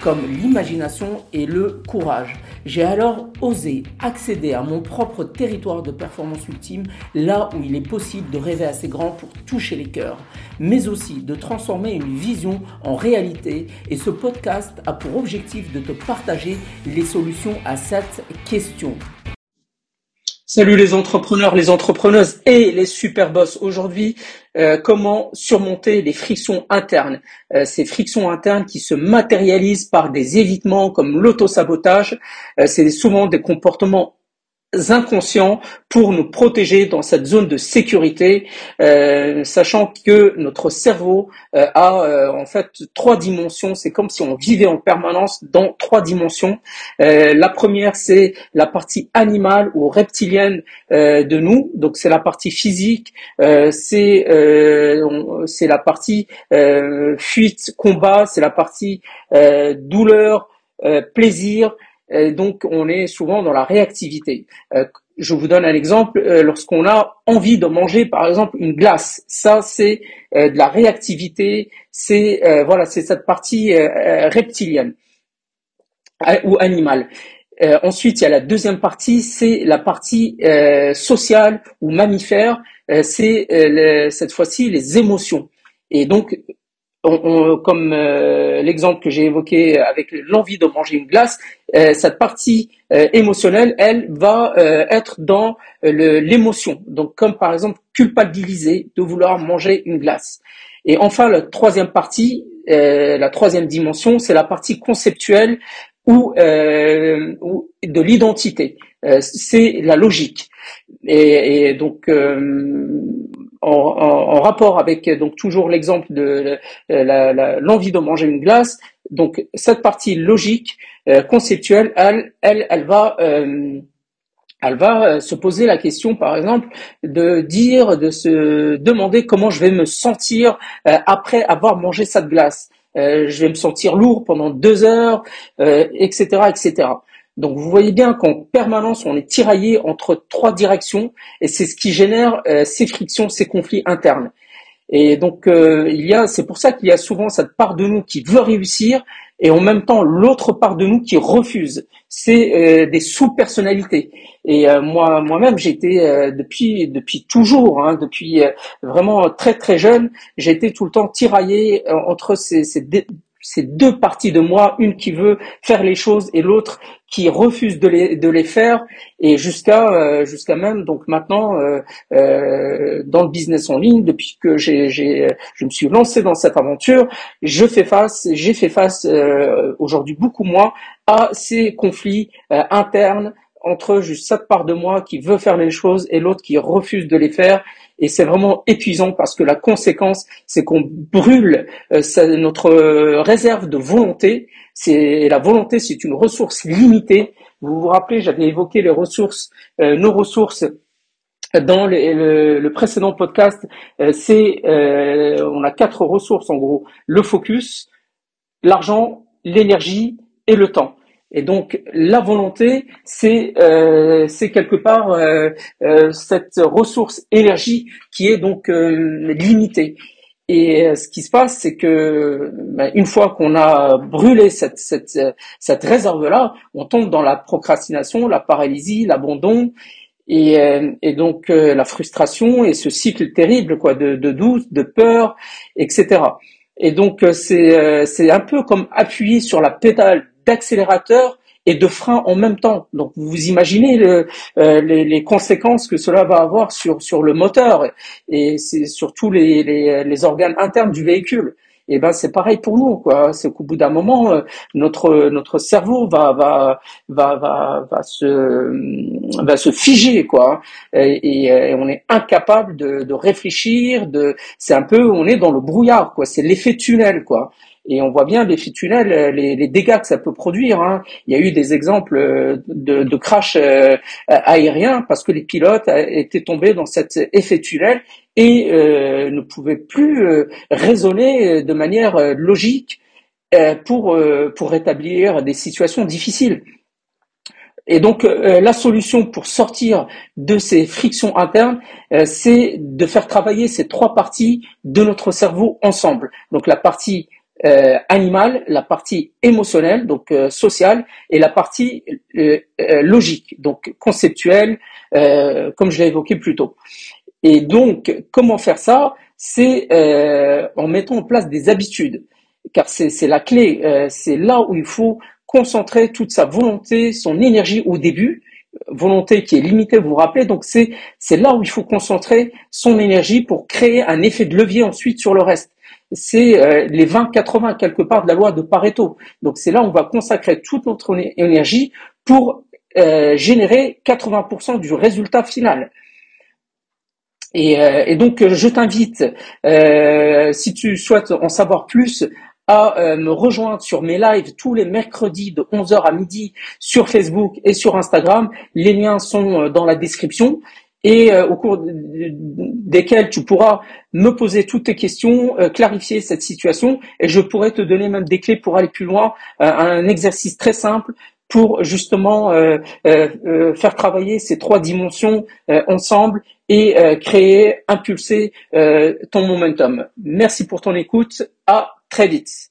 comme l'imagination et le courage. J'ai alors osé accéder à mon propre territoire de performance ultime, là où il est possible de rêver assez grand pour toucher les cœurs, mais aussi de transformer une vision en réalité. Et ce podcast a pour objectif de te partager les solutions à cette question. Salut les entrepreneurs, les entrepreneuses et les super boss. Aujourd'hui, euh, comment surmonter les frictions internes? Euh, ces frictions internes qui se matérialisent par des évitements comme l'autosabotage. Euh, c'est souvent des comportements inconscients pour nous protéger dans cette zone de sécurité, euh, sachant que notre cerveau euh, a euh, en fait trois dimensions. C'est comme si on vivait en permanence dans trois dimensions. la première, c'est la partie animale ou reptilienne de nous, donc c'est la partie physique, c'est c'est la partie fuite, combat, c'est la partie douleur, plaisir. Euh, donc on est souvent dans la réactivité. Euh, je vous donne un exemple, euh, lorsqu'on a envie de manger par exemple une glace, ça c'est de la réactivité, c'est voilà, c'est cette partie reptilienne ou animale. ensuite, il y a la deuxième partie, c'est la partie sociale ou mammifère, c'est cette fois-ci les émotions. Et donc, comme euh, l'exemple que j'ai évoqué avec l'envie de manger une glace, euh, cette partie euh, émotionnelle, elle va être dans l'émotion. Donc comme par exemple culpabiliser de vouloir manger une glace. Et enfin, la troisième partie, la troisième dimension, c'est la partie conceptuelle ou, ou de l'identité. c'est la logique. Et, et donc en, en, rapport avec donc toujours l'exemple de l'envie de manger une glace. Donc cette partie logique, euh, conceptuelle, elle, elle, elle va euh, elle va euh, se poser la question, par exemple, de dire, de se demander comment je vais me sentir après avoir mangé cette glace. je vais me sentir lourd pendant deux heures, etc., etc. Donc vous voyez bien qu'en permanence, on est tiraillé entre trois directions et c'est ce qui génère euh, ces frictions, ces conflits internes. Et donc euh, il y a, c'est pour ça qu'il y a souvent cette part de nous qui veut réussir et en même temps l'autre part de nous qui refuse. C'est euh, des sous-personnalités. Et moi, moi-même, j'étais depuis depuis toujours, hein, depuis vraiment très très jeune, été tout le temps tiraillé entre ces, ces, c'est deux parties de moi, une qui veut faire les choses et l'autre qui refuse de les, de les faire. Et jusqu'à euh, jusqu'à même donc maintenant euh, euh, dans le business en ligne depuis que j'ai, je me suis lancé dans cette aventure je fais face j'ai fait face aujourd'hui beaucoup moins à ces conflits internes entre juste cette part de moi qui veut faire les choses et l'autre qui refuse de les faire et c'est vraiment épuisant parce que la conséquence, c'est qu'on brûle euh, notre réserve de volonté. C'est la volonté, c'est une ressource limitée. Vous vous rappelez, j'avais évoqué les ressources, euh, nos ressources dans le, précédent podcast. Euh, c'est, on a quatre ressources en gros le focus, l'argent, l'énergie et le temps. Et donc la volonté, c'est euh, c'est quelque part euh, euh, cette ressource énergie qui est donc limitée. Et ce qui se passe, c'est que ben, une fois qu'on a brûlé cette cette cette réserve là, on tombe dans la procrastination, la paralysie, l'abandon. Et, et, donc la frustration et ce cycle terrible quoi de, de doute, de peur, etc. Et donc c'est c'est un peu comme appuyer sur la pédale d'accélérateur et de frein en même temps. Donc vous imaginez euh, les, les, conséquences que cela va avoir sur sur le moteur et c'est surtout les, les, les organes internes du véhicule. Et eh ben c'est pareil pour nous quoi. C'est qu'au bout d'un moment euh, notre notre cerveau va va va va, va se va se figer quoi. Et, et, on est incapable de, de réfléchir de c'est un peu on est dans le brouillard quoi. C'est l'effet tunnel quoi Et on voit bien l'effet tunnel, les, dégâts que ça peut produire. Hein. Il y a eu des exemples de, de crash aériens parce que les pilotes étaient tombés dans cet effet tunnel et ne pouvaient plus raisonner de manière logique pour, pour rétablir des situations difficiles. Et donc euh, la solution pour sortir de ces frictions internes, euh, c'est de faire travailler ces trois parties de notre cerveau ensemble. Donc la partie euh, animale, la partie émotionnelle, donc sociale, et la partie logique, donc conceptuelle, comme je l'ai évoqué plus tôt. Et donc comment faire ça? C'est en mettant en place des habitudes car c'est la clé, c'est là où il faut concentrer toute sa volonté, son énergie au début, volonté qui est limitée, vous vous rappelez, donc c'est là où il faut concentrer son énergie pour créer un effet de levier ensuite sur le reste. C'est euh, les 20-80 quelque part de la loi de Pareto. Donc c'est là où on va consacrer toute notre énergie pour euh, générer 80% du résultat final. Et, euh, donc je t'invite, si tu souhaites en savoir plus, à me rejoindre sur mes lives tous les mercredis de 11h à midi sur Facebook et sur Instagram. Les liens sont dans la description et euh, au cours desquels tu pourras me poser toutes tes questions, clarifier cette situation et je pourrais te donner même des clés pour aller plus loin, un exercice très simple pour justement faire travailler ces trois dimensions ensemble et créer, impulser ton momentum. Merci pour ton écoute. À très vite.